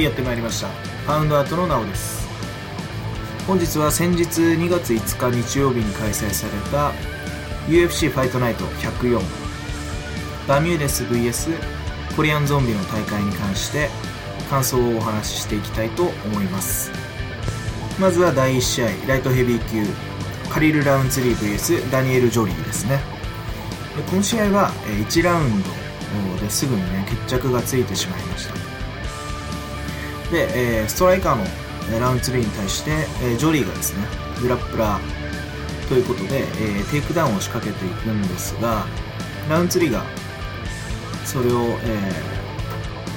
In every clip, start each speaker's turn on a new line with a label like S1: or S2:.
S1: いやってまいりました。パウンドアートのなおです。本日は先日2月5日日曜日に開催された UFC ファイトナイト104バミューデス VS コリアンゾンビの大会に関して感想をお話ししていきたいと思います。まずは第1試合ライトヘビー級カリル・ラウンツリー VS ダニエル・ジョリーですね。この試合は1ラウンドですぐにね決着がついてしまいました。で、えー、ストライカーのラウンツリーに対して、えー、ジョリーがですねグラップラーということで、えー、テイクダウンを仕掛けていくんですがラウンツリーがそれを、え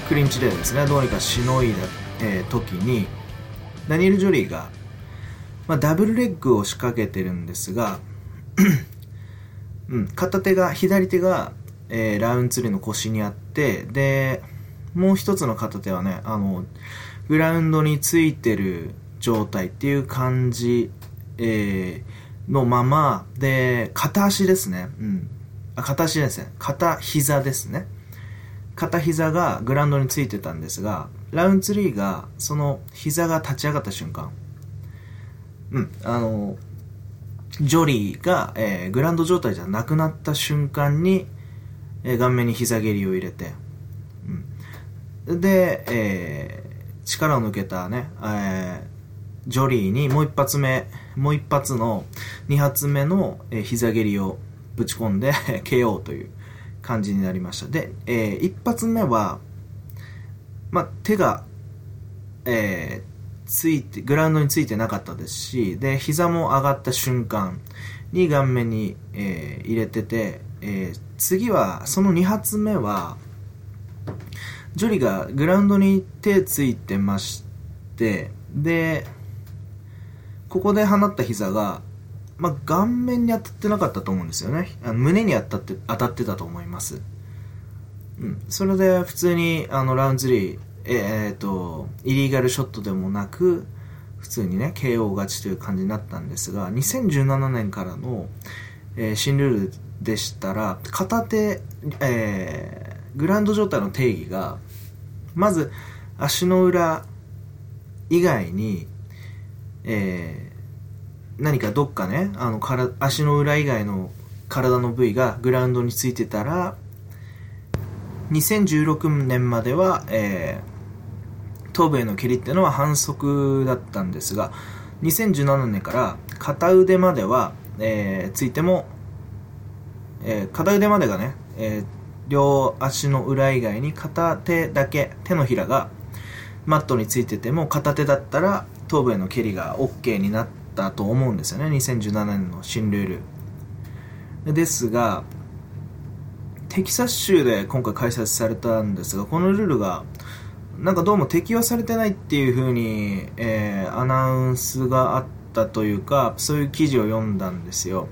S1: ー、クリンチでですねどうにかしのいだ、えー、時にダニエル・ジョリーが、まあ、ダブルレッグを仕掛けてるんですが うん、片手が左手がえー、ラウンツリーの腰にあって、で、もう一つの片手はね、あの、グラウンドについてる状態っていう感じ、えー、のまま、で、片足ですね。うん。あ、片足ですね。片膝ですね。片膝がグラウンドについてたんですが、ラウンツリーが、その膝が立ち上がった瞬間、うん、あの、ジョリーが、えー、グラウンド状態じゃなくなった瞬間に、えー、顔面に膝蹴りを入れて、うん、で、えー、力を抜けたね、えー、ジョリーにもう一発目、もう一発の二発目の、えー、膝蹴りをぶち込んで KO という感じになりました。で、えー、一発目は、まあ、手が、えー、ついて、グラウンドについてなかったですし、で、膝も上がった瞬間に顔面に、えー、入れてて、えー、次は、その2発目は、ジョリがグラウンドに手ついてまして、で、ここで放った膝が、まあ、顔面に当たってなかったと思うんですよね。あの胸に当たって当たってたと思います。うん。それで普通に、あの、ラウンズリー、えー、っと、イリーガルショットでもなく、普通にね、KO 勝ちという感じになったんですが、2017年からの、えー、新ルールでしたら片手、えー、グラウンド状態の定義がまず足の裏以外に、えー、何かどっかねあのから足の裏以外の体の部位がグラウンドについてたら2016年までは、えー、頭部への蹴りっていうのは反則だったんですが2017年から片腕までは、えー、ついてもえー、片腕までがね、えー、両足の裏以外に片手だけ、手のひらがマットについてても片手だったら頭部への蹴りが OK になったと思うんですよね。2017年の新ルール。ですが、テキサス州で今回開催されたんですが、このルールがなんかどうも適用されてないっていう風に、えー、アナウンスがあったというか、そういう記事を読んだんですよ。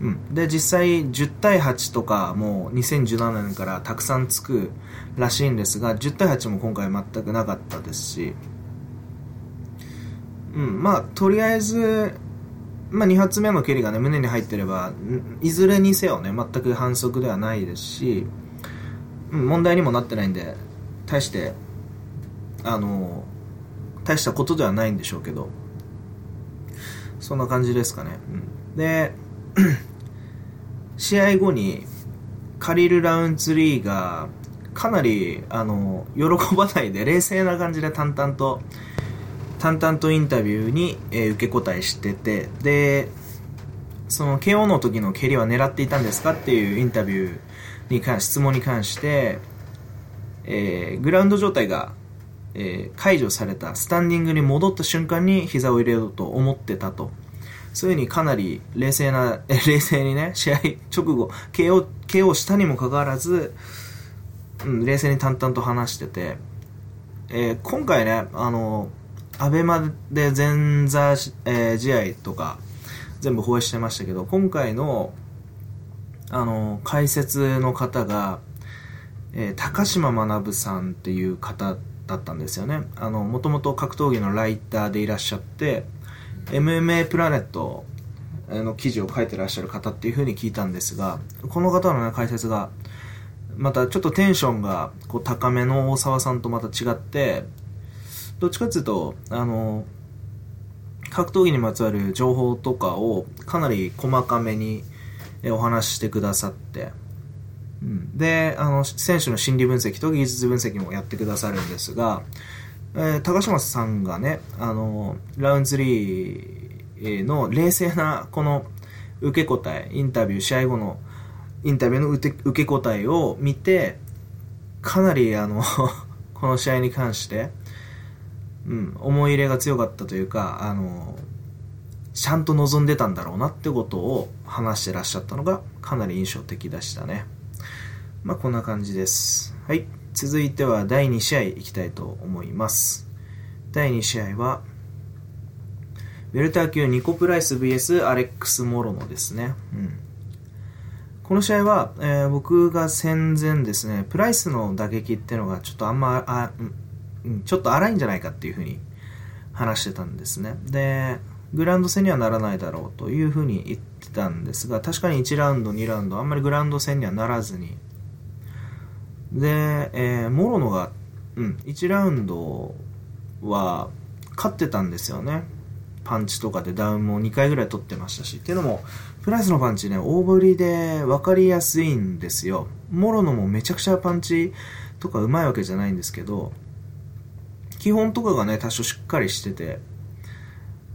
S1: うん、で実際10対8とかもう2017年からたくさんつくらしいんですが10対8も今回全くなかったですし、うん、まあとりあえず、まあ、2発目の蹴りがね胸に入ってればいずれにせよね全く反則ではないですし、うん、問題にもなってないんで大してあの大したことではないんでしょうけど。そんな感じですかね、うん、で 試合後にカリル・ラウンツリーがかなりあの喜ばないで冷静な感じで淡々と淡々とインタビューに、えー、受け答えしててでその KO の時の蹴りは狙っていたんですかっていうインタビューに関質問に関して、えー、グラウンド状態が、えー、解除されたスタンディングに戻った瞬間に膝を入れようと思ってたと。そういうふうにかなり冷静な、冷静にね、試合 直後、KO、KO したにもかかわらず、うん、冷静に淡々と話してて、えー、今回ね、あの、アベマで前座、えー、試合とか、全部放映してましたけど、今回の、あの、解説の方が、えー、高島学さんっていう方だったんですよね。あの、もともと格闘技のライターでいらっしゃって、MMA プラネットの記事を書いてらっしゃる方っていうふうに聞いたんですが、この方の、ね、解説が、またちょっとテンションがこう高めの大沢さんとまた違って、どっちかっていうと、あの、格闘技にまつわる情報とかをかなり細かめにお話ししてくださって、で、あの、選手の心理分析と技術分析もやってくださるんですが、えー、高島さんがね、あの、ラウンズリーの冷静なこの受け答え、インタビュー、試合後のインタビューの受け答えを見て、かなりあの この試合に関して、うん、思い入れが強かったというか、あの、ちゃんと望んでたんだろうなってことを話してらっしゃったのがかなり印象的でしたね。まあ、こんな感じです。はい。続いては第2試合いきたいと思います。第2試合は、ウェルター級ニコプライス VS アレックス・モロノですね。うん。この試合は、えー、僕が戦前ですね、プライスの打撃っていうのがちょっとあんま、あ、うん、ちょっと荒いんじゃないかっていうふうに話してたんですね。で、グラウンド戦にはならないだろうというふうに言ってたんですが、確かに1ラウンド、2ラウンド、あんまりグラウンド戦にはならずに、で、えー、モロノが、うん、1ラウンドは勝ってたんですよね。パンチとかでダウンも2回ぐらい取ってましたし。っていうのも、プライスのパンチね、大振りで分かりやすいんですよ。モロノもめちゃくちゃパンチとかうまいわけじゃないんですけど、基本とかがね、多少しっかりしてて、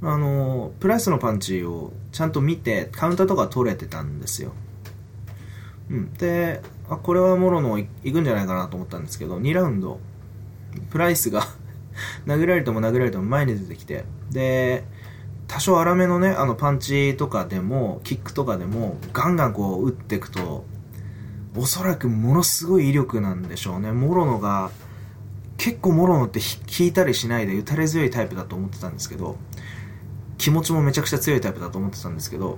S1: あの、プライスのパンチをちゃんと見て、カウンターとか取れてたんですよ。うん。で、あ、これはモロノいくんじゃないかなと思ったんですけど、2ラウンド、プライスが 殴られても殴られても前に出てきて、で、多少粗めのね、あのパンチとかでも、キックとかでも、ガンガンこう打っていくと、おそらくものすごい威力なんでしょうね。モロノが、結構モロノって引いたりしないで打たれ強いタイプだと思ってたんですけど、気持ちもめちゃくちゃ強いタイプだと思ってたんですけど、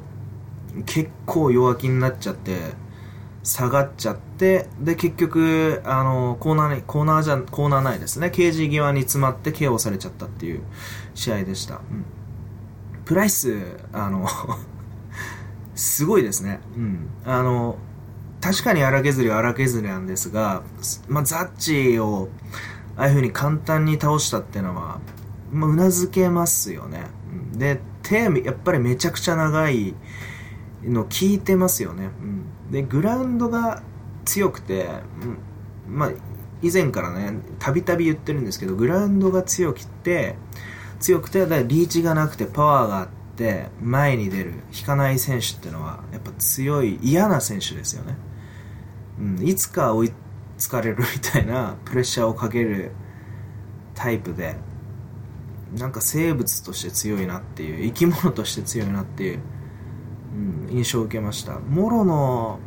S1: 結構弱気になっちゃって、下がっちゃって、で、結局、あの、コーナーに、コーナーじゃ、コーナーないですね。ケージ際に詰まって KO されちゃったっていう試合でした。うん。プライス、あの すごいですね。うん。あの、確かに荒削りは荒削りなんですが、まあ、ザッチを、ああいう風に簡単に倒したっていうのは、まあ、うなずけますよね。で、手、やっぱりめちゃくちゃ長いの効いてますよね。うん、で、グラウンドが強くて、うん、まあ、以前からね、たびたび言ってるんですけど、グラウンドが強くて、強くて、だからリーチがなくてパワーがあって、前に出る、引かない選手っていうのは、やっぱ強い、嫌な選手ですよね。うん、いつか追いつかれるみたいなプレッシャーをかけるタイプで、なんか生物として強いなっていう、生き物として強いなっていう、うん、印象を受けました。モロノ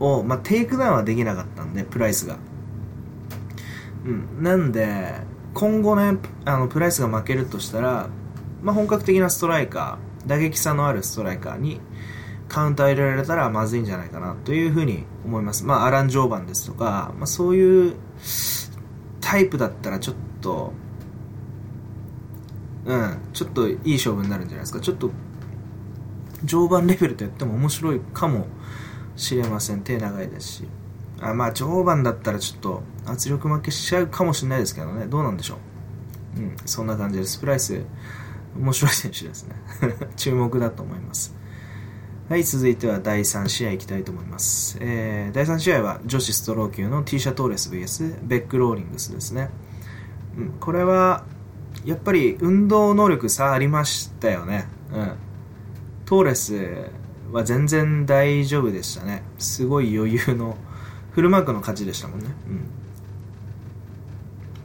S1: を、まあ、テイクダウンはできなかったんで、プライスが。うん、なんで、今後ね、あの、プライスが負けるとしたら、まあ、本格的なストライカー、打撃差のあるストライカーにカウンター入れられたらまずいんじゃないかなというふうに思います。まあ、アラン・ジョーバンですとか、まあ、そういうタイプだったらちょっと、うん、ちょっといい勝負になるんじゃないですか。ちょっと常磐レベルとやっても面白いかもしれません。手長いですし。あまあ常磐だったらちょっと圧力負けしちゃうかもしれないですけどね。どうなんでしょう。うんそんな感じです。プライス面白い選手ですね。注目だと思います。はい続いては第3試合いきたいと思います、えー、第3試合は女子ストロー級の T シャトーレス VS ベックローリングスですね、うん、これはやっぱり運動能力差ありましたよね。うん。トーレスは全然大丈夫でしたね。すごい余裕の、フルマークの勝ちでしたもんね。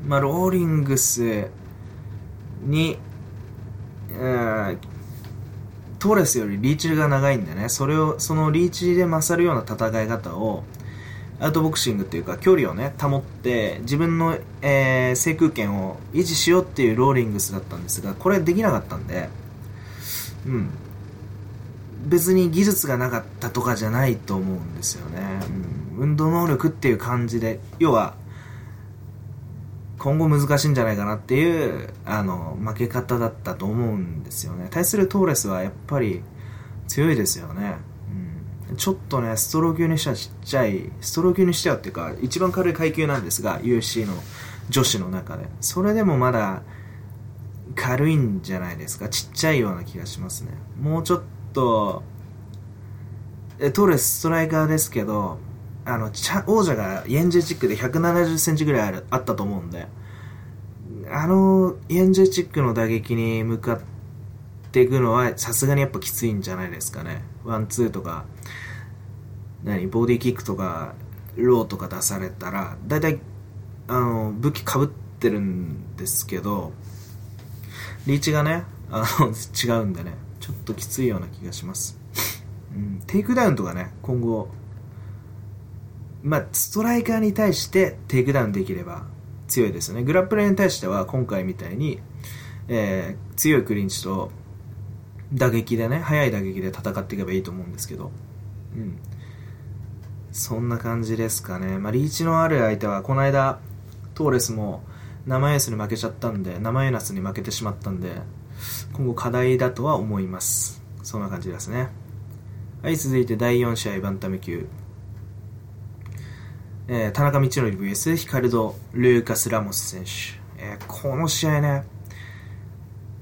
S1: うん。まあ、ローリングスに、うん、トーレスよりリーチが長いんでね、それを、そのリーチで勝るような戦い方を、アウトボクシングっていうか距離をね、保って、自分の、えー、制空権を維持しようっていうローリングスだったんですが、これできなかったんで、うん。別に技術がなかったとかじゃないと思うんですよね、うん、運動能力っていう感じで要は今後難しいんじゃないかなっていうあの負け方だったと思うんですよね対するトーレスはやっぱり強いですよね、うん、ちょっとねストロー級にしてはちっちゃいストロー級にしてはっていうか一番軽い階級なんですが UFC の女子の中で。それでもまだ軽いんじゃないですか。ちっちゃいような気がしますね。もうちょっと、えトーレスストライカーですけど、あの、王者がイエンジェチックで170センチぐらいあるあったと思うんで、あの、イエンジェチックの打撃に向かっていくのはさすがにやっぱきついんじゃないですかね。ワン、ツーとか、何、ボディキックとか、ローとか出されたら、だいたい、あの、武器かぶってるんですけど、リーチがね、あの、違うんでね、ちょっときついような気がします。うん、テイクダウンとかね、今後、まあ、ストライカーに対してテイクダウンできれば強いですよね。グラップラーに対しては今回みたいに、えー、強いクリンチと打撃でね、速い打撃で戦っていけばいいと思うんですけど、うん。そんな感じですかね。まあ、リーチのある相手は、この間、トーレスも生エースに負けちゃったんで、生エナスに負けてしまったんで、今後課題だとは思います。そんな感じですね。はい、続いて第4試合バンタム級。えー、田中道則 VS ヒカルド・ルーカス・ラモス選手、えー、この試合ね、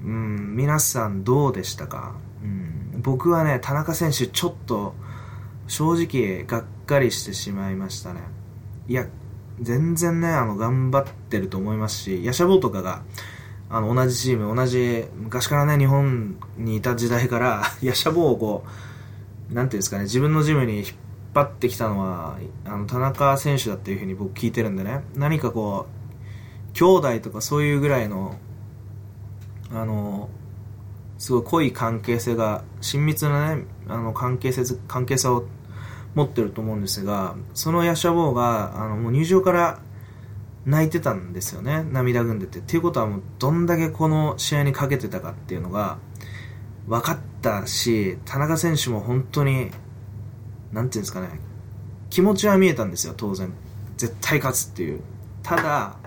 S1: うん、皆さんどうでしたか、うん、僕はね、田中選手ちょっと正直がっかりしてしまいましたね。いや、全然ね、あの、頑張ってると思いますし、ヤシャボーとかが、あの、同じチーム、同じ、昔からね、日本にいた時代から、ヤシャボをこう、なんていうんですかね、自分のジムに引っ張ってきたのはあの田中選手だっていうふうに僕聞いてるんでね何かこう兄弟とかそういうぐらいのあのすごい濃い関係性が親密なねあの関係性関係性を持ってると思うんですがそのヤシャボーがあのもう入場から泣いてたんですよね涙ぐんでてっていうことはもうどんだけこの試合にかけてたかっていうのが分かったし田中選手も本当になんていうんですかね、気持ちは見えたんですよ、当然。絶対勝つっていう。ただ、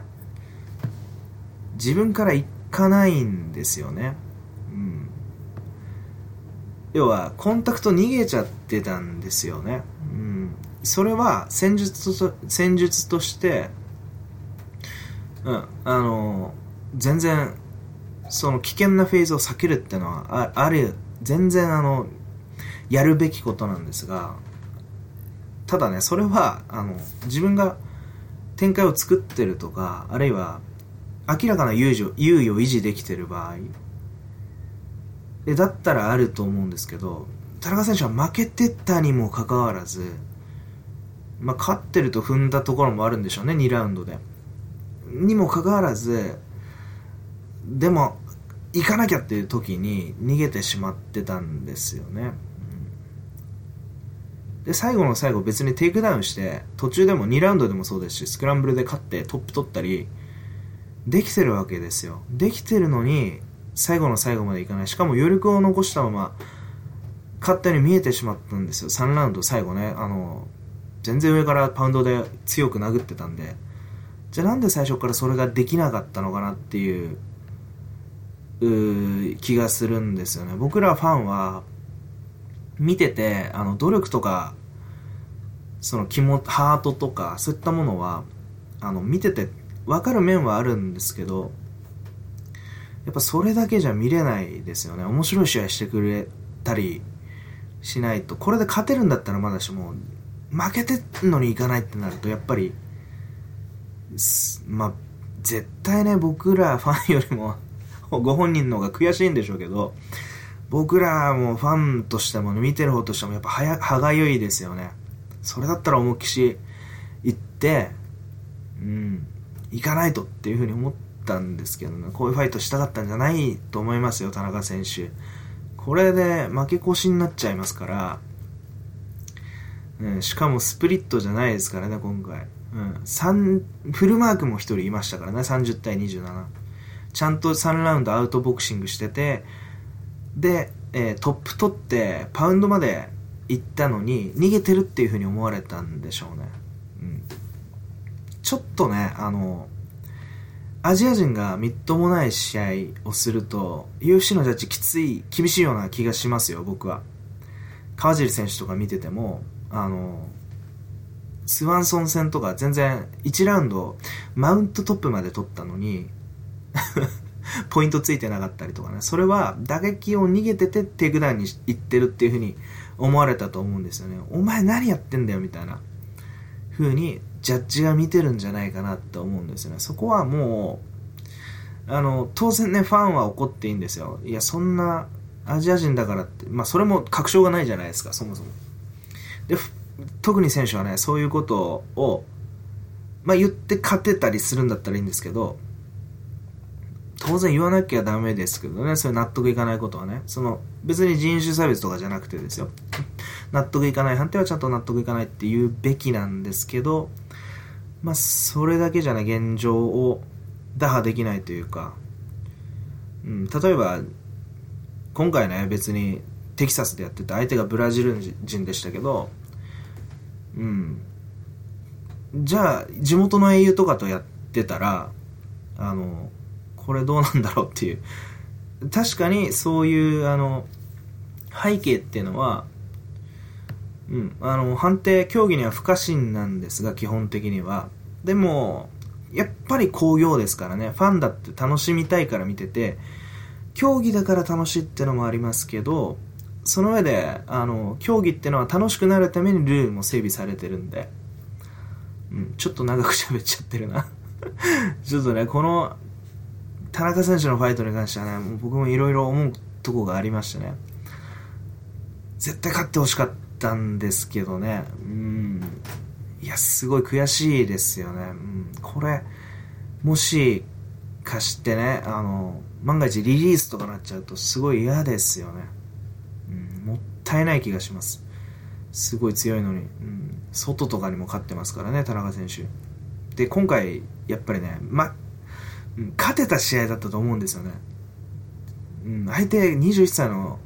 S1: 自分から行かないんですよね。うん。要は、コンタクト逃げちゃってたんですよね。うん。それは、戦術と、戦術として、うん、あの、全然、その危険なフェーズを避けるっていうのは、あある、全然あの、やるべきことなんですが、ただね、それは、あの、自分が展開を作ってるとか、あるいは、明らかな猶予猶予を維持できてる場合、えだったらあると思うんですけど、田中選手は負けてたにもかかわらず、まあ、勝ってると踏んだところもあるんでしょうね、2ラウンドで。にもかかわらず、でも、行かなきゃっていう時に逃げてしまってたんですよね。で、最後の最後別にテイクダウンして、途中でも2ラウンドでもそうですし、スクランブルで勝ってトップ取ったり、できてるわけですよ。できてるのに、最後の最後までいかない。しかも余力を残したまま、勝ったように見えてしまったんですよ。3ラウンド最後ね。あの、全然上からパウンドで強く殴ってたんで。じゃあなんで最初からそれができなかったのかなっていう、う気がするんですよね。僕らファンは、見てて、あの、努力とか、その気も、ハートとか、そういったものは、あの、見てて分かる面はあるんですけど、やっぱそれだけじゃ見れないですよね。面白い試合してくれたりしないと、これで勝てるんだったらまだしも、負けてんのにいかないってなると、やっぱり、まあ、絶対ね、僕らファンよりもご本人の方が悔しいんでしょうけど、僕らもファンとしても、見てる方としてもやっぱ歯がゆいですよね。それだったら思いっきし行って、うん、行かないとっていうふうに思ったんですけどね、こういうファイトしたかったんじゃないと思いますよ、田中選手。これで負け越しになっちゃいますから、うん、しかもスプリットじゃないですからね、今回。うん、フルマークも1人いましたからね、30対27。ちゃんと3ラウンドアウトボクシングしてて、で、えー、トップ取ってパウンドまで行ったのに逃げてるっていうふうに思われたんでしょうね、うん、ちょっとねあのアジア人がみっともない試合をすると UFC のジャッジきつい厳しいような気がしますよ僕は。川尻選手とか見ててもあのスワンソン戦とか全然1ラウンドマウントトップまで取ったのに ポイントついてなかったりとかね。それは打撃を逃げててテイクダウンに行ってるっていう風に思われたと思うんですよね。お前何やってんだよみたいな風にジャッジが見てるんじゃないかなって思うんですよね。そこはもう、あの、当然ね、ファンは怒っていいんですよ。いや、そんなアジア人だからって、まあそれも確証がないじゃないですか、そもそも。で、特に選手はね、そういうことを、まあ言って勝てたりするんだったらいいんですけど、当然言わなきゃダメですけどね、それ納得いかないことはね。その、別に人種差別とかじゃなくてですよ。納得いかない判定はちゃんと納得いかないって言うべきなんですけど、まあ、それだけじゃない現状を打破できないというか、うん、例えば、今回ね、別にテキサスでやってて相手がブラジル人でしたけど、うん。じゃあ、地元の英雄とかとやってたら、あの、これどうなんだろうっていう。確かにそういう、あの、背景っていうのは、うん、あの、判定、競技には不可侵なんですが、基本的には。でも、やっぱり興行ですからね、ファンだって楽しみたいから見てて、競技だから楽しいってのもありますけど、その上で、あの、競技っていうのは楽しくなるためにルールも整備されてるんで、うん、ちょっと長く喋っちゃってるな。ちょっとね、この、田中選手のファイトに関してはね、もう僕もいろいろ思うとこがありましてね、絶対勝ってほしかったんですけどね、うん、いや、すごい悔しいですよね。うん、これ、もし、かしてね、あの、万が一リリースとかなっちゃうとすごい嫌ですよね。うん、もったいない気がします。すごい強いのに。うん、外とかにも勝ってますからね、田中選手。で、今回、やっぱりね、ま、勝てた試合だったと思うんですよね。うん、相手21歳の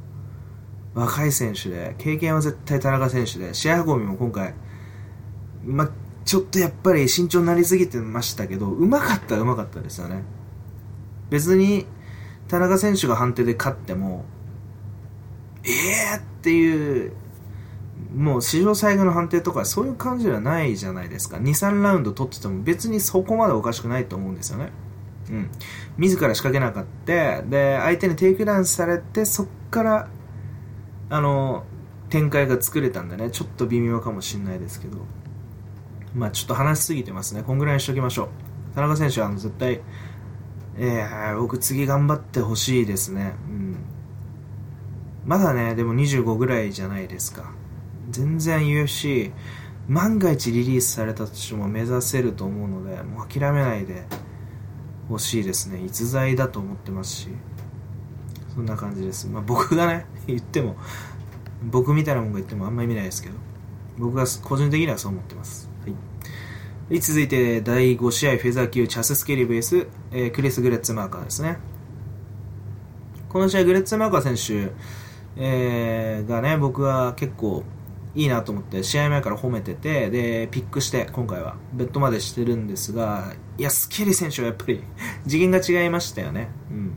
S1: 若い選手で、経験は絶対田中選手で、試合運びも今回、ま、ちょっとやっぱり慎重になりすぎてましたけど、うまかったうまかったですよね。別に、田中選手が判定で勝っても、ええー、っていう、もう史上最悪の判定とかそういう感じではないじゃないですか。2、3ラウンド取ってても別にそこまでおかしくないと思うんですよね。うん。自ら仕掛けなかった。で、相手にテイクダウンされて、そっから、あの、展開が作れたんでね、ちょっと微妙かもしれないですけど。まあちょっと話しすぎてますね。こんぐらいにしときましょう。田中選手はあの絶対、えー、僕次頑張ってほしいですね。うん。まだね、でも25ぐらいじゃないですか。全然 UFC、万が一リリースされたとしても目指せると思うので、もう諦めないでほしいですね。逸材だと思ってますし。そんな感じです。まあ僕がね、言っても、僕みたいなもんが言ってもあんま意味ないですけど、僕が個人的にはそう思ってます。はい、続いて第5試合フェザー級チャス・スケリブ s えー、クリス・グレッツマーカーですねこの試合グレッツマーカー選手、えー、がね僕は結構いいなと思って試合前から褒めててでピックして今回は。ベッドまでしてるんですがいやスケリ選手はやっぱり 次元が違いましたよね、うん、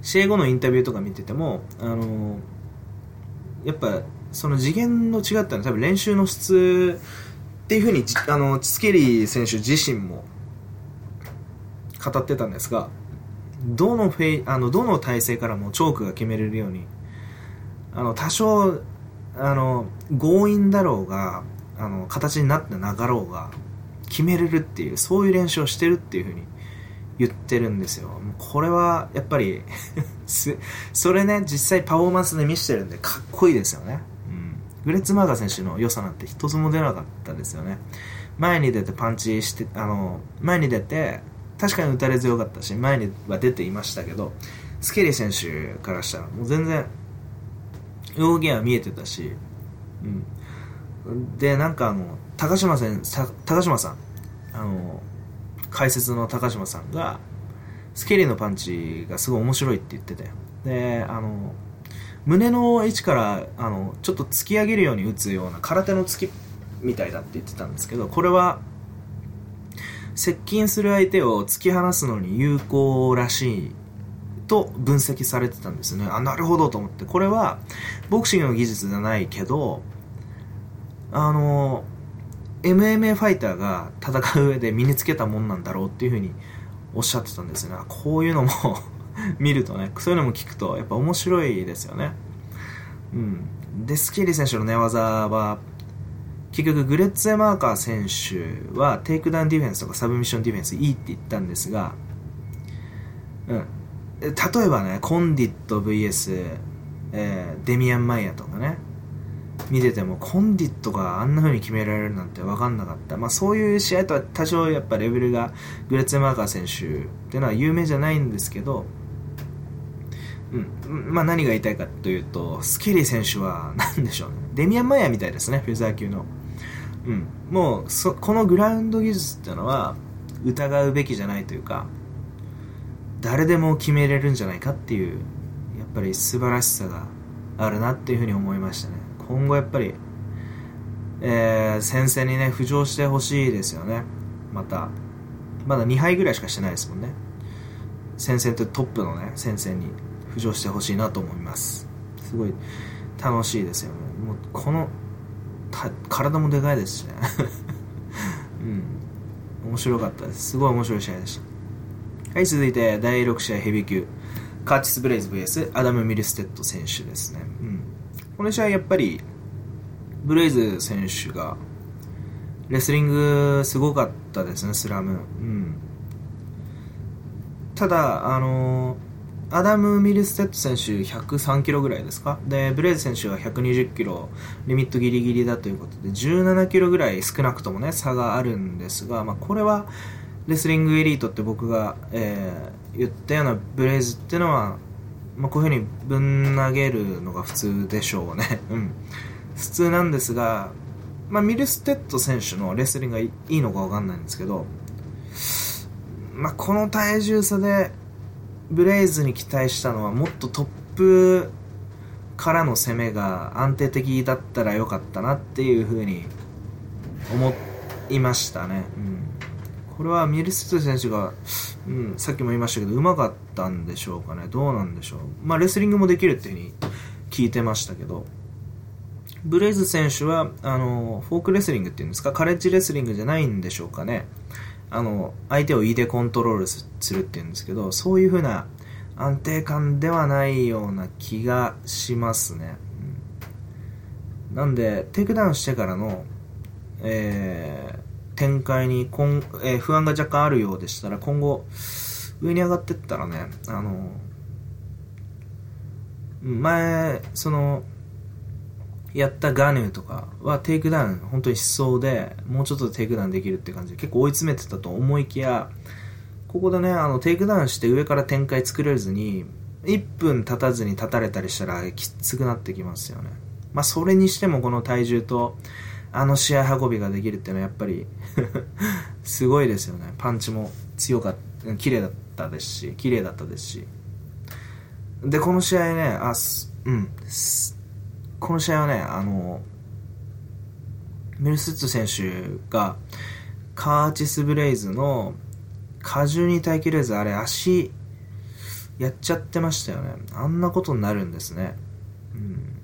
S1: 試合後のインタビューとか見ててもあのー、やっぱその次元の違ったのは多分練習の質っていうふうにあのスケリー選手自身も語ってたんですがどのフェイあのどの体勢からもチョークが決めれるようにあの多少あの強引だろうがあの形になってなかろうが決めれるっていうそういう練習をしてるっていうふうに言ってるんですよ。これはやっぱり それね実際パフォーマンスで見せてるんでかっこいいですよね。グレッツマーガー選手の良さなんて一つも出なかったですよね。前に出てパンチして、あの、前に出て、確かに打たれ強かったし、前には出ていましたけど、スケリー選手からしたら、もう全然、動きは見えてたし、うん。で、なんかあの、高島選高島さん、あの、解説の高島さんが、スケリーのパンチがすごい面白いって言ってて、で、あの、胸の位置からあのちょっと突き上げるように打つような空手の突きみたいだって言ってたんですけどこれは接近する相手を突き放すのに有効らしいと分析されてたんですね。あなるほどと思って。これはボクシングの技術じゃないけどあの MMA ファイターが戦う上で身につけたもんなんだろうっていうふうにおっしゃってたんですよね。こういうのも 見るとねそういうのも聞くとやっぱ面白いですよね。うん。でスケリー選手の寝技は結局グレッツェマーカー選手はテイクダウンディフェンスとかサブミッションディフェンスいいって言ったんですが、うん、例えばねコンディット VS、えー、デミアン・マイヤとかね見ててもコンディットがあんな風に決められるなんて分かんなかった、まあ、そういう試合とは多少やっぱレベルがグレッツェマーカー選手っていうのは有名じゃないんですけど、うん。まあ、何が言いたいかというとスケリー選手は何でしょうね。デミアン・マイヤみたいですねフェザー級の、うん、もうそこのグラウンド技術っていうのは疑うべきじゃないというか誰でも決めれるんじゃないかっていうやっぱり素晴らしさがあるなっていうふうに思いましたね今後やっぱり、えー、戦線にね、浮上してほしいですよね。また、まだ2敗ぐらいしかしてないですもんね。戦線とトップのね、戦線に浮上してほしいなと思います。すごい楽しいですよね。もうこの、体もでかいですしね。うん。面白かったです。すごい面白い試合でした。はい、続いて第6試合ヘビー級。カーチス・ブレイズ VS アダム・ミルステッド選手ですね。うん。この試合やっぱりブレイズ選手がレスリングすごかったですねスラム、うん、ただあのアダム・ミルステッド選手103キロぐらいですか？でブレイズ選手は120キロリミットギリギリだということで17キロぐらい少なくともね差があるんですが、まあ、これはレスリングエリートって僕が、えー、言ったようなブレイズっていうのはまあ、こういうふうにぶん投げるのが普通でしょうね。うん。普通なんですが、まあ、ミルステッド選手のレスリングがいいのかわかんないんですけど、まあ、この体重差でブレイズに期待したのはもっとトップからの攻めが安定的だったらよかったなっていうふうに思いましたね。うん、これはミルステ選手がうん、さっきも言いましたけど、うまかったんでしょうかね。どうなんでしょう。まあ、レスリングもできるっていうふうに聞いてましたけど、ブレイズ選手は、あの、フォークレスリングっていうんですか、カレッジレスリングじゃないんでしょうかね。あの、相手を胃でコントロールするっていうんですけど、そういうふうな安定感ではないような気がしますね。うん、なんで、テイクダウンしてからの、えー、展開に今、えー、不安が若干あるようでしたら、今後、上に上がってったらね、あの、前、その、やったンガヌーとかはテイクダウン本当にしそうで、もうちょっとテイクダウンできるって感じ。で結構追い詰めてたと思いきや、ここでね、あの、テイクダウンして上から展開作れずに、1分経たずに立たれたりしたらきつくなってきますよね。まあ、それにしてもこの体重と、あの試合運びができるっていうのはやっぱり すごいですよね。パンチも強かった綺麗だったですし綺麗だったですし。でこの試合ねあうん。この試合はねあのミルステッド選手がカーチス・ブレイズの荷重に耐えきれずあれ足やっちゃってましたよね。あんなことになるんですね。うん。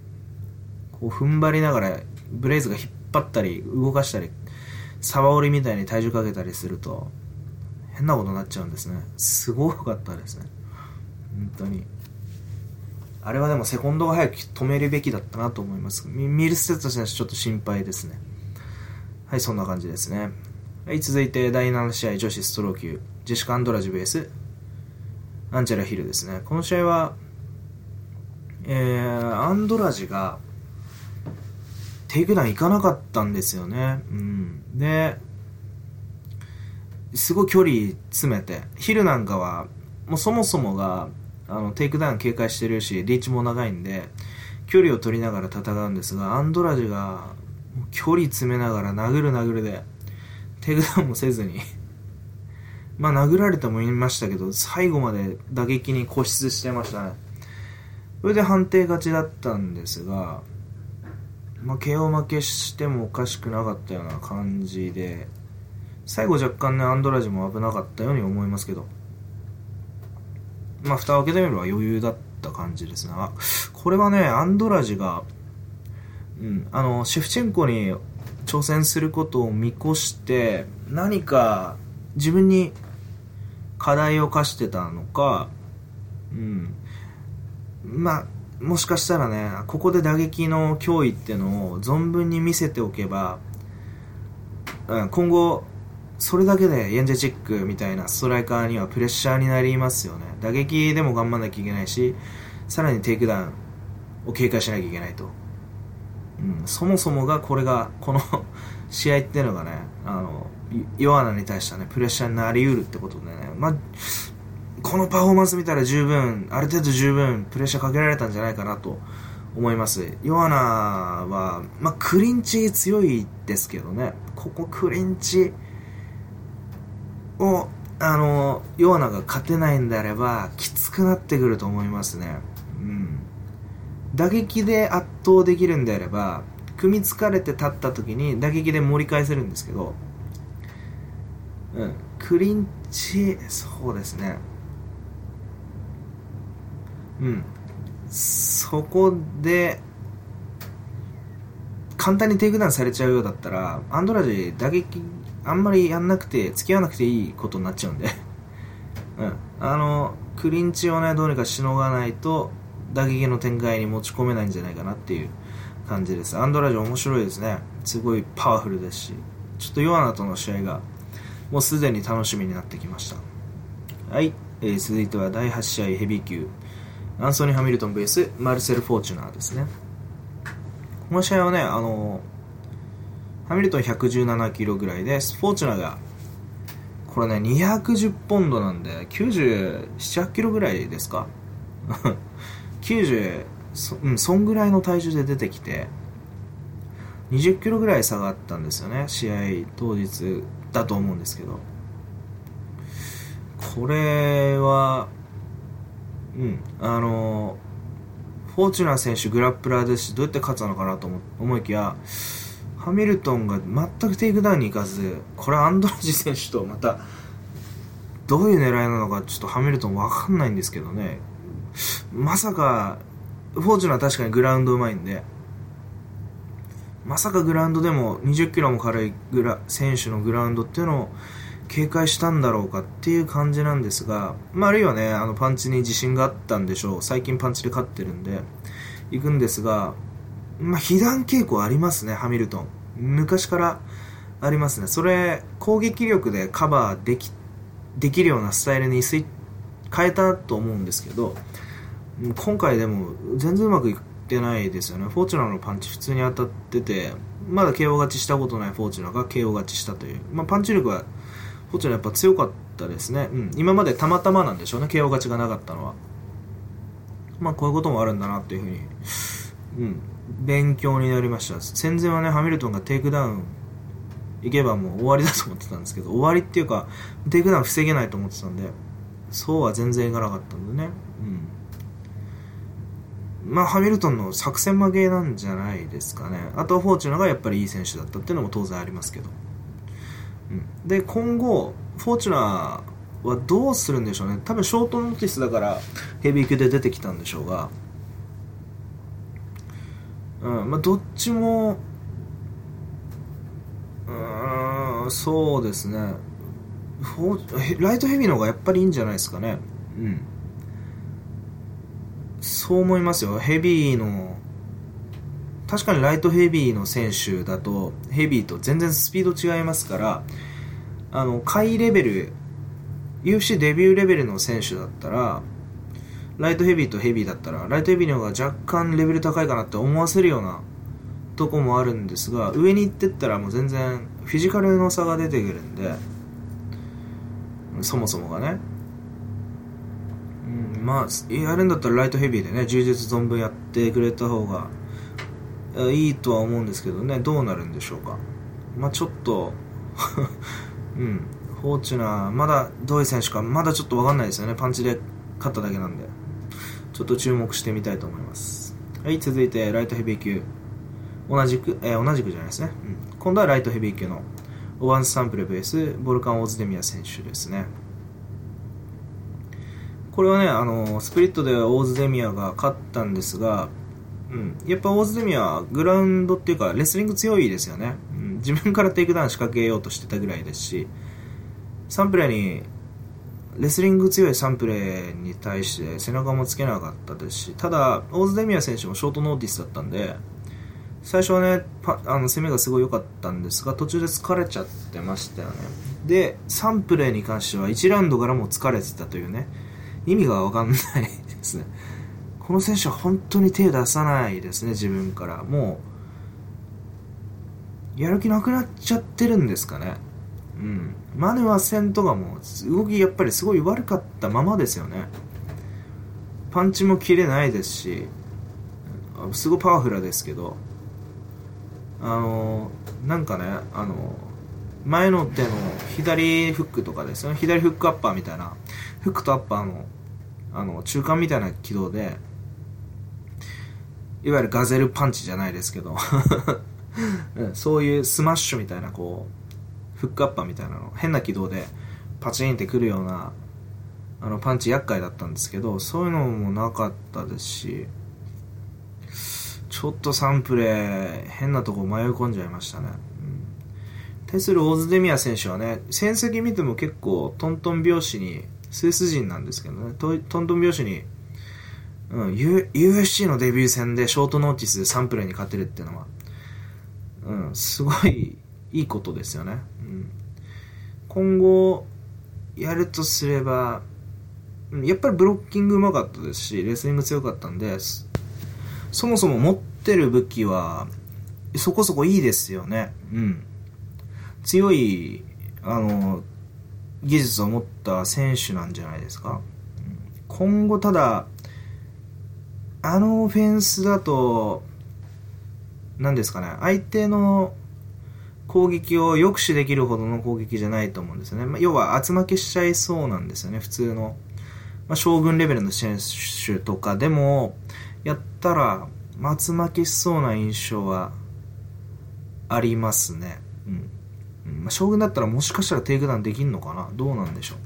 S1: こう踏ん張りながらブレイズが引っ張ったり動かしたり鯖折りみたいに体重かけたりすると変なことになっちゃうんですね。すごかったですね。本当に。あれはでもセコンドが早く止めるべきだったなと思います。ミルステッド選手ちょっと心配ですね。はいそんな感じですね。はい続いて第7試合女子ストロー級ジェシカ・アンドラジ VS アンジェラ・ヒルですね。この試合はえー、アンドラジがテイクダウン行かなかったんですよね。うん。で、すごい距離詰めて、ヒルなんかは、もうそもそもが、あの、テイクダウン警戒してるし、リーチも長いんで、距離を取りながら戦うんですが、アンドラジが、距離詰めながら殴る殴るで、テイクダウンもせずに まあ殴られてもいましたけど、最後まで打撃に固執してましたね。それで判定勝ちだったんですが、まあ、KO 負けしてもおかしくなかったような感じで、最後若干ね、アンドラジも危なかったように思いますけど、まあ、蓋を開けてみれば余裕だった感じですね。これはね、アンドラジが、うん、あの、シェフチェンコに挑戦することを見越して何か自分に課題を課してたのか、うん。まあ、もしかしたらね、ここで打撃の脅威ってのを存分に見せておけば、うん、今後、それだけでイェンジェイチックみたいなストライカーにはプレッシャーになりますよね。打撃でも頑張んなきゃいけないし、さらにテイクダウンを警戒しなきゃいけないと。うん、そもそもがこれが、この 試合っていうのがね、あの、ヨアナに対してはね、プレッシャーになりうるってことでね、まあ、このパフォーマンス見たら十分、ある程度十分プレッシャーかけられたんじゃないかなと思います。ヨアナは、まあ、クリンチ強いですけどね、ここクリンチを、あの、ヨアナが勝てないんであれば、きつくなってくると思いますね。うん。打撃で圧倒できるんであれば、組みつかれて立った時に打撃で盛り返せるんですけど、うん、クリンチ、そうですね。うん。そこで、簡単にテイクダウンされちゃうようだったら、アンドラジ打撃、あんまりやんなくて、付き合わなくていいことになっちゃうんでうん。あの、クリンチをね、どうにかしのがないと、打撃の展開に持ち込めないんじゃないかなっていう感じです。アンドラジオ面白いですね。すごいパワフルですし、ちょっとヨアナとの試合が、もうすでに楽しみになってきました。はい、えー、続いては第8試合ヘビー級。アンソニー・ハミルトンベース、マルセル・フォーチュナーですね。この試合はね、あのハミルトン117キロぐらいで、フォーチュナが、これね、210ポンドなんで、97、8キロぐらいですか？90そ,、うん、そんぐらいの体重で出てきて20キロぐらい差があったんですよね試合当日だと思うんですけど。これはうんあのフォーチュナー選手グラップラーですしどうやって勝つのかなと思いきやハミルトンが全くテイクダウンに行かずこれアンドラジ選手とまたどういう狙いなのかちょっとハミルトン分かんないんですけどねまさか、フォーチュナー確かにグラウンドうまいんで、まさかグラウンドでも20キロも軽いグラ選手のグラウンドっていうのを警戒したんだろうかっていう感じなんですが、まあ、あるいはね、あのパンチに自信があったんでしょう。最近パンチで勝ってるんで、行くんですが、まあ、被弾傾向ありますね、ハミルトン。昔からありますね。それ、攻撃力でカバーでき、できるようなスタイルに変えたと思うんですけど、今回でも全然うまくいってないですよね。フォーチュナーのパンチ普通に当たってて、まだ KO 勝ちしたことないフォーチュナーが KO 勝ちしたという。まあ、パンチ力はフォーチュナやっぱ強かったですね。うん。今までたまたまなんでしょうね。KO 勝ちがなかったのは。まあこういうこともあるんだなっていうふうに、うん。勉強になりました。戦前はね、ハミルトンがテイクダウンいけばもう終わりだと思ってたんですけど、終わりっていうか、テイクダウン防げないと思ってたんで、そうは全然いかなかったんでね。うん。まあ、ハミルトンの作戦負けなんじゃないですかね。あとはフォーチュナがやっぱりいい選手だったっていうのも当然ありますけど。うん、で、今後、フォーチュナはどうするんでしょうね。多分ショートノーティスだからヘビー級で出てきたんでしょうが。うん、まあ、どっちも、うん、そうですね。ライトヘビーの方がやっぱりいいんじゃないですかね。うん。そう思いますよ。ヘビーの、確かにライトヘビーの選手だと、ヘビーと全然スピード違いますから、あの、下位レベル、UFC デビューレベルの選手だったら、ライトヘビーとヘビーだったら、ライトヘビーの方が若干レベル高いかなって思わせるようなとこもあるんですが、上に行ってったらもう全然フィジカルの差が出てくるんで、そもそもがね。うんまあ、やるんだったらライトヘビーでね、充実存分やってくれた方がいいとは思うんですけどね、どうなるんでしょうか。まあちょっと うん、フォーチュナー、まだどういう選手か、まだちょっとわかんないですよね。パンチで勝っただけなんで。ちょっと注目してみたいと思います。はい、続いて、ライトヘビー級。同じく、えー、同じくじゃないですね。うん。今度はライトヘビー級のオヴィンス・サンプルー VS ボルカン・オーズデミア選手ですね。これはね、あの、スプリットではオーズデミアが勝ったんですが、うん、やっぱオーズデミアはグラウンドっていうかレスリング強いですよね。うん、自分からテイクダウン仕掛けようとしてたぐらいですし、サンプルーに、レスリング強いサンプルーに対して背中もつけなかったですし、ただ、オーズデミア選手もショートノーティスだったんで、最初はね、あの攻めがすごい良かったんですが、途中で疲れちゃってましたよね。で、サンプレーに関しては1ラウンドからも疲れてたというね、意味がわかんないですね。この選手は本当に手出さないですね、自分から。もう、やる気なくなっちゃってるんですかね。うん。マネは戦とかも、動きやっぱりすごい悪かったままですよね。パンチも切れないですし、すごいパワフルですけど、あの、なんかね、あの、前の手の左フックとかですよね。左フックアッパーみたいな、フックとアッパーの、あの、中間みたいな軌道で、いわゆるガゼルパンチじゃないですけど そういうスマッシュみたいなこうフックアッパーみたいなの変な軌道でパチンってくるようなあのパンチ厄介だったんですけどそういうのもなかったですしちょっとサンプレー変なとこ迷い込んじゃいましたね、うん、対するオーズデミア選手はね戦績見ても結構トントン拍子にスイス人なんですけどねトントン拍子にうん、U、UFC のデビュー戦でショートノーティスでサンプレーに勝てるっていうのは、うん、すごいいいことですよね。うん、今後、やるとすれば、やっぱりブロッキングうまかったですし、レスリング強かったんで、そもそも持ってる武器は、そこそこいいですよね。うん。強い、あの、技術を持った選手なんじゃないですか。今後ただ、あのオフェンスだと、何ですかね、相手の攻撃を抑止できるほどの攻撃じゃないと思うんですよね。まあ、要は、圧負けしちゃいそうなんですよね、普通の。まあ、ショーグンレベルの選手とかでも、やったら、圧負けしそうな印象はありますね。うん。まあ、ショーグンだったらもしかしたらテイクダウンできんのかな？どうなんでしょう。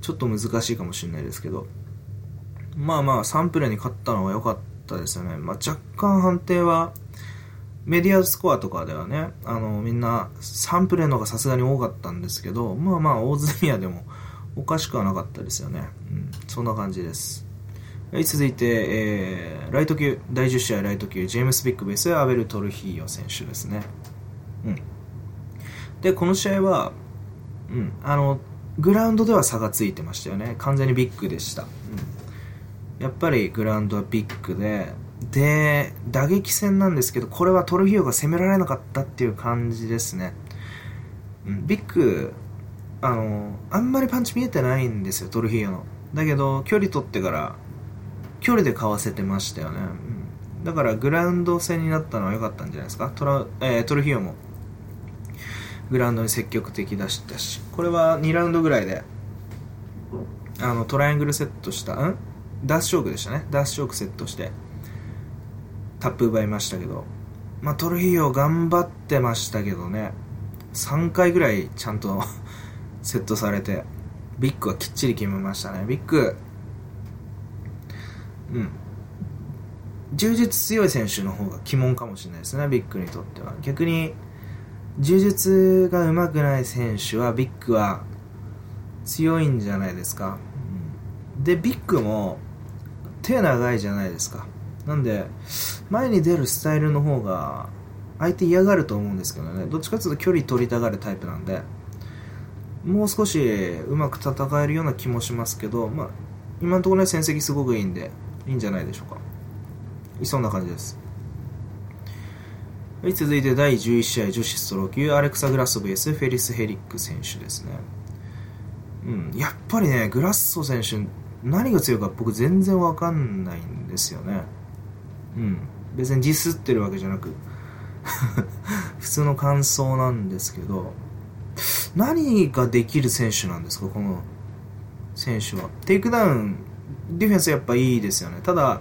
S1: ちょっと難しいかもしれないですけど。まあまあ、サンプレーに勝ったのは良かったですよね。まあ、若干判定は、メディアスコアとかではね、あの、みんな、サンプレの方がさすがに多かったんですけど、まあまあ、大津宮でもおかしくはなかったですよね。うん、そんな感じです。はい、続いて、えー、ライト級、第10試合ライト級、ジェームス・ビッグベース、アベル・トルヒーヨ選手ですね。うん。で、この試合は、うん、あの、グラウンドでは差がついてましたよね。完全にビッグでした。うんやっぱりグラウンドはビッグで、で、打撃戦なんですけど、これはトルヒオが攻められなかったっていう感じですね。うん、ビッグ、あの、あんまりパンチ見えてないんですよ、トルヒオの。だけど、距離取ってから、距離でかわせてましたよね。うん、だから、グラウンド戦になったのは良かったんじゃないですか。トラえー、トルヒオも、グラウンドに積極的出したし、これは2ラウンドぐらいで、あの、トライアングルセットした、ん？ダースショークでしたねダースショークセットしてタップ奪いましたけど。まあトルヒーヨ頑張ってましたけどね。3回ぐらいちゃんと セットされてビッグはきっちり決めましたね。ビッグうん。充実強い選手の方が鬼門かもしれないですねビッグにとっては。逆に充実が上手くない選手はビッグは強いんじゃないですか、うん、でビッグも手長いじゃないですか。なんで前に出るスタイルの方が相手嫌がると思うんですけどね。どっちかというと距離取りたがるタイプなんでもう少しうまく戦えるような気もしますけど、まあ、今のところね戦績すごくいいんでいいんじゃないでしょうか。いそんな感じです。はい、続いて第11試合女子ストロー級アレクサ・グラッソ VS フェリス・ヘリック選手ですね。うんやっぱりねグラッソ選手何が強いか僕全然わかんないんですよね。うん。別にディスってるわけじゃなく。普通の感想なんですけど何ができる選手なんですか？この選手は。テイクダウンディフェンスやっぱいいですよね。ただ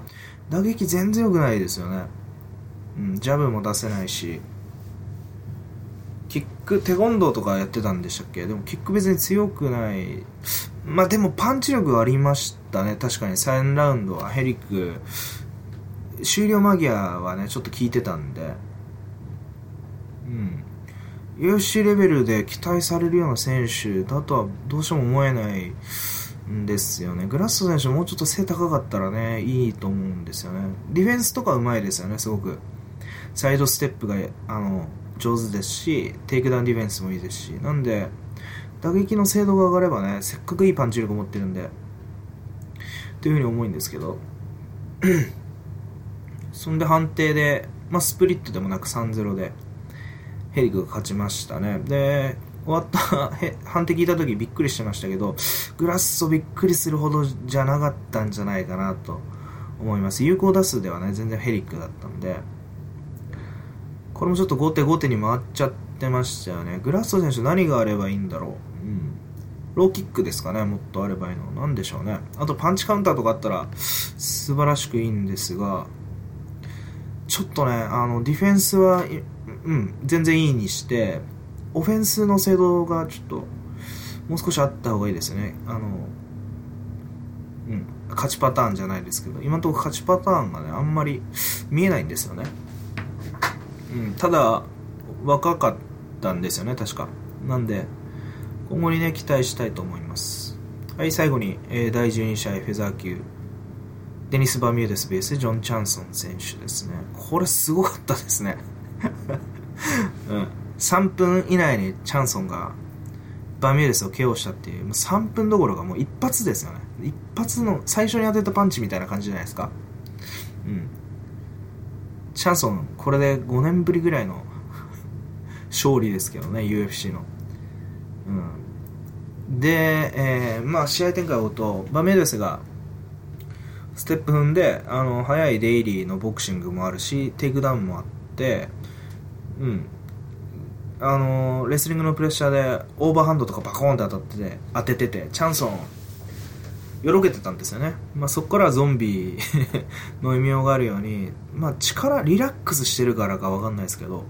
S1: 打撃全然良くないですよね。うんジャブも出せないし。キックテコンドーとかやってたんでしたっけ？でもキック別に強くない。まあでもパンチ力ありましたね。確かに。3ラウンドはヘリック、終了間際はね、ちょっと効いてたんで。うん。UFC レベルで期待されるような選手だとはどうしても思えないんですよね。グラッソ選手もうちょっと背高かったらね、いいと思うんですよね。ディフェンスとか上手いですよね、すごく。サイドステップが、あの、上手ですし、テイクダウンディフェンスもいいですし。なんで、打撃の精度が上がればね、せっかくいいパンチ力持ってるんで、というふうに思うんですけど、そんで判定で、まあ、スプリットでもなく3-0で、ヘリクが勝ちましたね。で、終わった判定聞いた時びっくりしてましたけど、グラッソびっくりするほどじゃなかったんじゃないかなと思います。有効打数ではね、全然ヘリックだったんで、これもちょっと後手後手に回っちゃってましたよね。グラッソ選手何があればいいんだろう。うん。ローキックですかね、もっとあればいいの。なんでしょうね。あとパンチカウンターとかあったら素晴らしくいいんですが、ちょっとね、あの、ディフェンスは、うん、全然いいにして、オフェンスの精度がちょっと、もう少しあった方がいいですね。あの、うん、勝ちパターンじゃないですけど、今のところ勝ちパターンがね、あんまり見えないんですよね。うん、ただ、若かったんですよね、確か。なんで、今後にね、期待したいと思います。はい、最後に、えー、第12試合フェザー級。デニス・バミューデスベース、ジョン・チャンソン選手ですね。これすごかったですね。うん。3分以内にチャンソンがバミューデスを KO したっていう、もう3分どころかもう一発ですよね。一発の最初に当てたパンチみたいな感じじゃないですか。うん。チャンソン、これで5年ぶりぐらいの勝利ですけどね、UFC の。うん。で、えー、まあ試合展開を追うと、バミューデスがステップ踏んで、あの、速い出入りのボクシングもあるし、テイクダウンもあって、うん。あのレスリングのプレッシャーでオーバーハンドとかバコーンって当たってて当てててチャンソンよろけてたんですよね、まあ、そこからゾンビ の異名があるように、まあ、力リラックスしてるからか分かんないですけど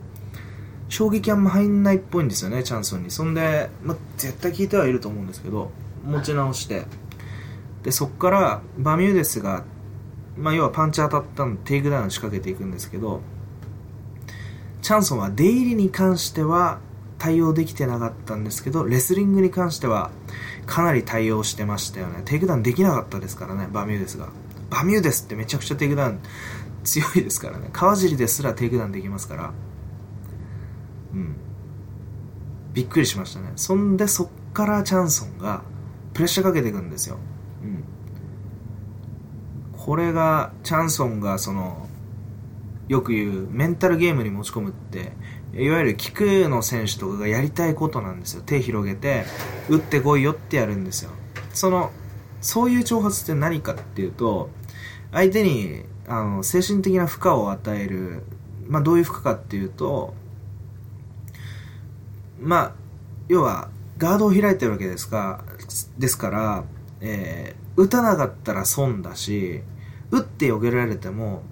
S1: 衝撃あんま入んないっぽいんですよねチャンソンに。そんで、まあ、絶対聞いてはいると思うんですけど持ち直して。でそこからバミューデスが、まあ、要はパンチ当たったのテイクダウン仕掛けていくんですけどチャンソンは出入りに関しては対応できてなかったんですけど、レスリングに関してはかなり対応してましたよね。テイクダウンできなかったですからね、バミューデスが。バミューデスってめちゃくちゃテイクダウン強いですからね。川尻ですらテイクダウンできますから。うん。びっくりしましたね。そんでそっからチャンソンがプレッシャーかけていくんですよ。これが、チャンソンがその、よく言うメンタルゲームに持ち込むっていわゆる菊野選手とかがやりたいことなんですよ。手広げて打ってこいよってやるんですよ。そのそういう挑発って何かっていうと相手にあの精神的な負荷を与える、まあ、どういう負荷かっていうとまあ要はガードを開いてるわけですかですから、えー、打たなかったら損だし打って避けられても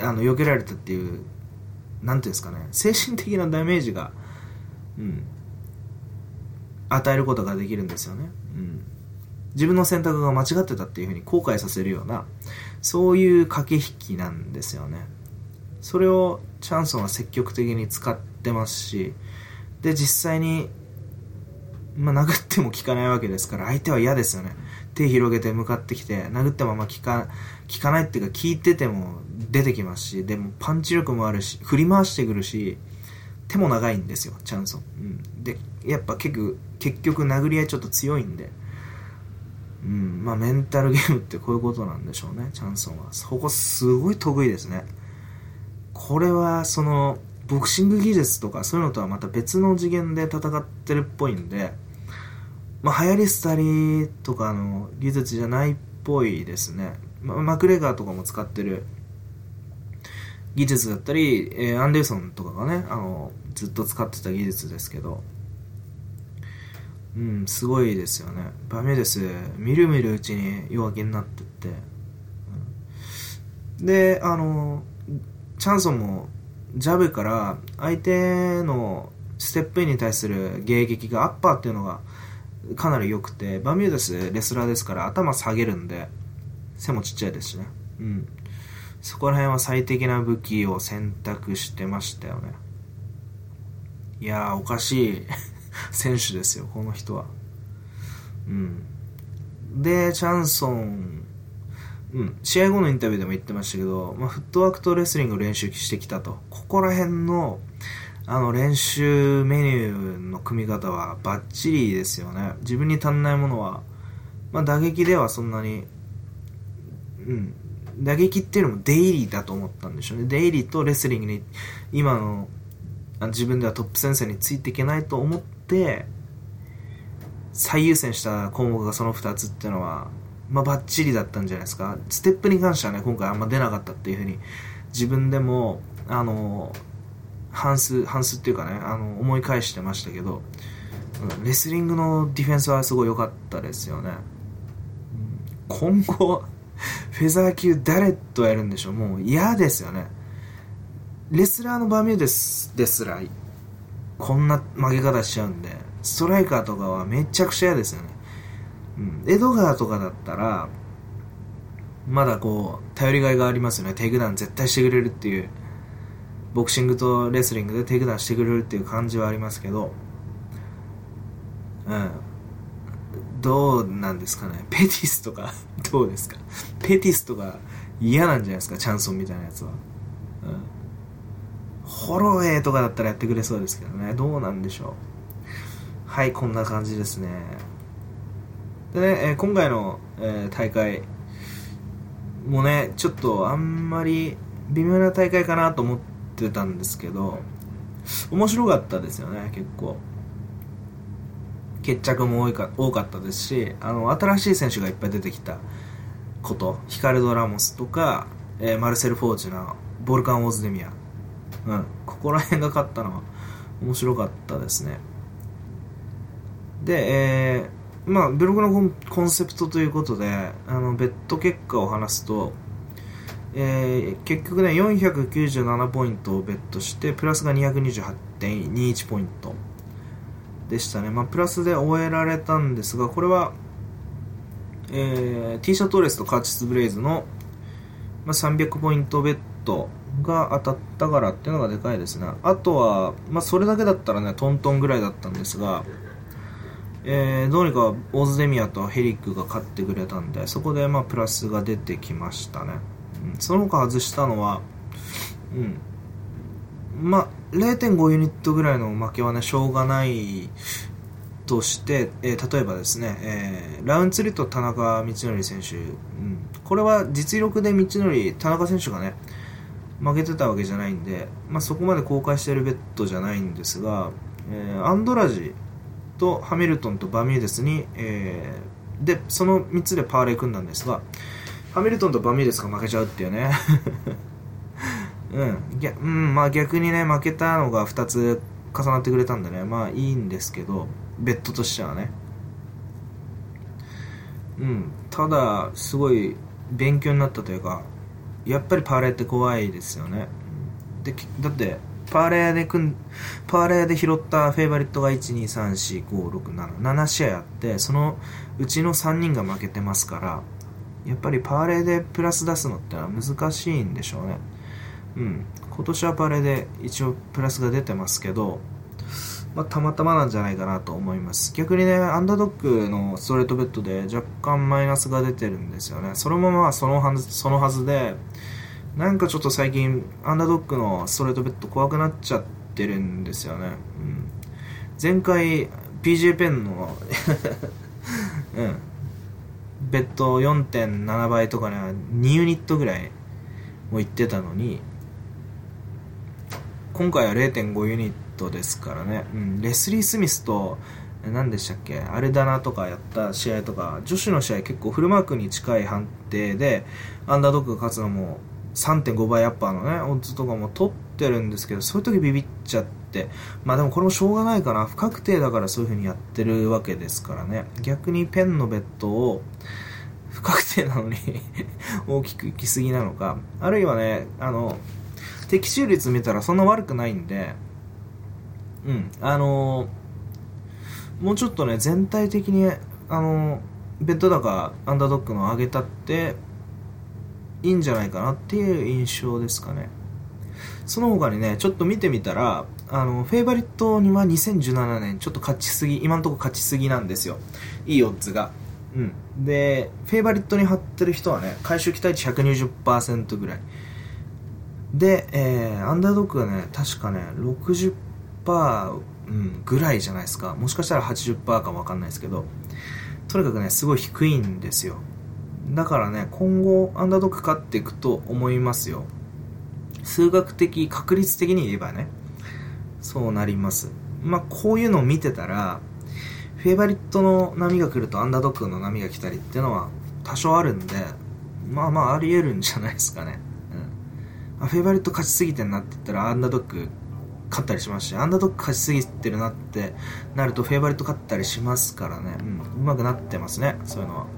S1: あの避けられたっていうなんていうんですかね精神的なダメージが、うん、与えることができるんですよね、うん、自分の選択が間違ってたっていうふうに後悔させるようなそういう駆け引きなんですよね。それをチャンソンは積極的に使ってますしで実際にまあ、殴っても効かないわけですから相手は嫌ですよね。手広げて向かってきて殴ってもあんま効か効かないっていうか聞いてても出てきますしでもパンチ力もあるし振り回してくるし手も長いんですよチャンソン、うん、でやっぱ結局結局殴り合いちょっと強いんでうん。まあメンタルゲームってこういうことなんでしょうねチャンソンは。そこすごい得意ですね。これはそのボクシング技術とかそういうのとはまた別の次元で戦ってるっぽいんでまあ流行り廃りとかの技術じゃないっぽいですね、まマクレガーとかも使ってる技術だったり、えー、アンデルソンとかがね、あの、ずっと使ってた技術ですけど、うん、すごいですよね。バメです。みるみるうちに弱気になってって。で、あの、チャンソンも、ジャブから相手のステップインに対する迎撃がアッパーっていうのがかなり良くて、バミューデスレスラーですから頭下げるんで、背もちっちゃいですしね。うん。そこら辺は最適な武器を選択してましたよね。いやー、おかしい選手ですよ、この人は。うん。で、チャンソン、うん、試合後のインタビューでも言ってましたけど、まあ、フットワークとレスリングを練習してきたと。ここら辺の、あの、練習メニューの組み方はバッチリですよね。自分に足んないものは、まあ、打撃ではそんなに、うん、打撃っていうのもデイリーだと思ったんでしょうね。デイリーとレスリングに、今の、自分ではトップ先生についていけないと思って、最優先した項目がその2つっていうのは、まあ、バッチリだったんじゃないですか。ステップに関してはね、今回あんま出なかったっていうふうに、自分でも、あの、半数、半数っていうかね、あの、思い返してましたけど、レスリングのディフェンスはすごい良かったですよね。今後、フェザー級誰とやるんでしょう？もう嫌ですよね。レスラーのバミューデスですら、こんな負け方しちゃうんで、ストライカーとかはめちゃくちゃ嫌ですよね。うん。エドガーとかだったら、まだこう、頼りがいがありますよね。テイクダウン絶対してくれるっていう。ボクシングとレスリングでテイクダウンしてくれるっていう感じはありますけど、うん。どうなんですかね？ペティスとか どうですか？ペティスとか嫌なんじゃないですか、チャンソンみたいなやつは。うん。ホロウェイとかだったらやってくれそうですけどね。どうなんでしょう？はい、こんな感じですね。でね、えー、今回の、えー、大会もね、ちょっとあんまり微妙な大会かなと思ってたんですけど、面白かったですよね、結構。決着も多いか多かったですし、あの、新しい選手がいっぱい出てきたこと、ヒカルド・ラモスとか、えー、マルセル・フォーチュナ、ボルカン・オーズデミア、うん、ここら辺が勝ったのは面白かったですね。で、えー、まあ、ブログのコンセプトということで、あの、ベット結果を話すと、えー、結局ね、497ポイントをベットして、プラスが228.21ポイントでしたね。まあ、プラスで終えられたんですが、これは、えー、T シャトーレスとカーチスブレイズの、まあ、300ポイントベッドが当たったからっていうのがでかいですね。あとは、まあ、それだけだったらね、トントンぐらいだったんですが、えー、どうにかオズデミアとヘリックが勝ってくれたんで、そこでまあプラスが出てきましたね。その他外したのは、うん。まあ、0.5ユニットぐらいの負けはね、しょうがないとして、えー、例えばですね、えー、ラウンツリと田中道則選手、うん、これは実力で道則、田中選手がね、負けてたわけじゃないんで、まあ、そこまで公開してるベッドじゃないんですが、えー、アンドラジとハミルトンとバミューデスに、えー、でその3つでパーレー組んだんですがハミルトンとバミューデスが負けちゃうっていうね。うん。うんまあ、逆にね負けたのが2つ重なってくれたんでね。まあいいんですけどベッドとしてはね。うん。ただすごい勉強になったというかやっぱりパーレーって怖いですよね。でだってパーレーで組ん、パーレーで拾ったフェイバリットが1、2、3、4、5、6、7、7試合あって、そのうちの3人が負けてますから、やっぱりパーレーでプラス出すのってのは難しいんでしょうね。うん。今年はパーレーで一応プラスが出てますけど、まあ、たまたまなんじゃないかなと思います。逆にね、アンダードッグのストレートベッドで若干マイナスが出てるんですよね。そのままそのはず、そのはずで、なんかちょっと最近、アンダードッグのストレートベッド怖くなっちゃってるんですよね。うん、前回、PJ ペンの うん、ベッド4.7倍とかね、2ユニットぐらいも言ってたのに、今回は0.5ユニットですからね、うん、レスリー・スミスと、何でしたっけアレダナとかやった試合とか、女子の試合結構フルマークに近い判定で、アンダードッグが勝つのも3.5倍アッパーのね、オッズとかも取ってるんですけど、そういう時ビビっちゃって、まあでもこれもしょうがないかな。不確定だからそういう風にやってるわけですからね。逆にペンのベッドを、不確定なのに 大きく行き過ぎなのか、あるいはね、あの、的中率見たらそんな悪くないんで、うん、あのもうちょっとね、全体的に、あのベッド高、アンダードックの上げたって、いいんじゃないかなっていう印象ですかね。その他にね、ちょっと見てみたら、あの、フェイバリットには2017年、ちょっと勝ちすぎ、今のところ勝ちすぎなんですよ。いいオッズが。うん。で、フェイバリットに張ってる人はね、回収期待値120%ぐらい。で、えー、アンダードッグがね、確かね、60%、うん、ぐらいじゃないですか。もしかしたら80%かもわかんないですけど、とにかくね、すごい低いんですよ。だからね、今後、アンダードッグ勝っていくと思いますよ。数学的、確率的に言えばね、そうなります。まあ、こういうのを見てたら、フェイバリットの波が来るとアンダードッグの波が来たりっていうのは多少あるんで、まあまああり得るんじゃないですかね。うん。フェイバリット勝ちすぎてんなって言ったらアンダードッグ勝ったりしますし、アンダードッグ勝ちすぎてるなってなるとフェイバリット勝ったりしますからね。うん。うまくなってますね、そういうのは。うん。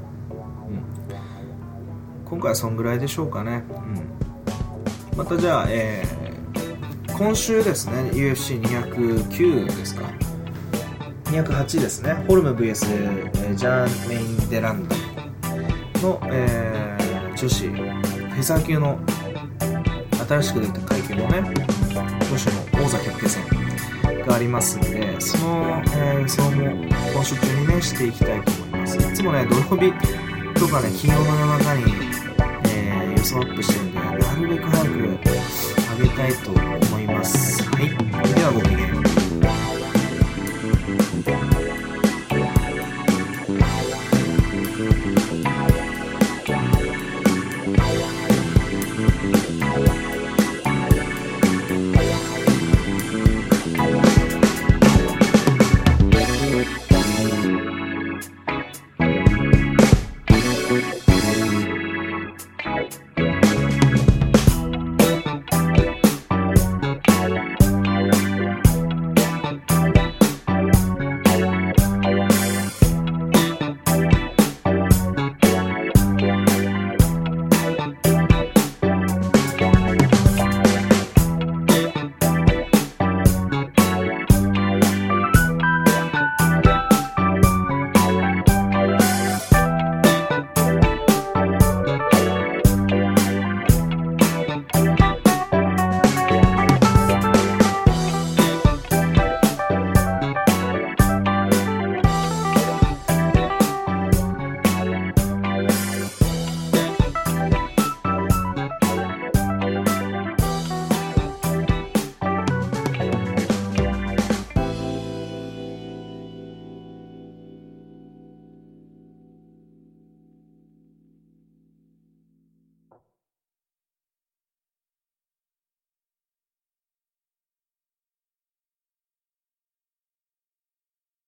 S1: 今回はそんぐらいでしょうかね。うん。またじゃあ、えー、今週ですね、UFC209 ですか。208ですね。ホルム VS、え、ジャーメイン・デランドの、えー、女子、フェザー級の新しく出た階級のね、女子の王座決定戦がありますんで、その、えー、予想も今週中にね、していきたいと思います。いつもね、土曜日とかね、金曜の夜中に、えー、予想アップしてるんで、なるべく早く上げたいと思います。はい。ではごきげん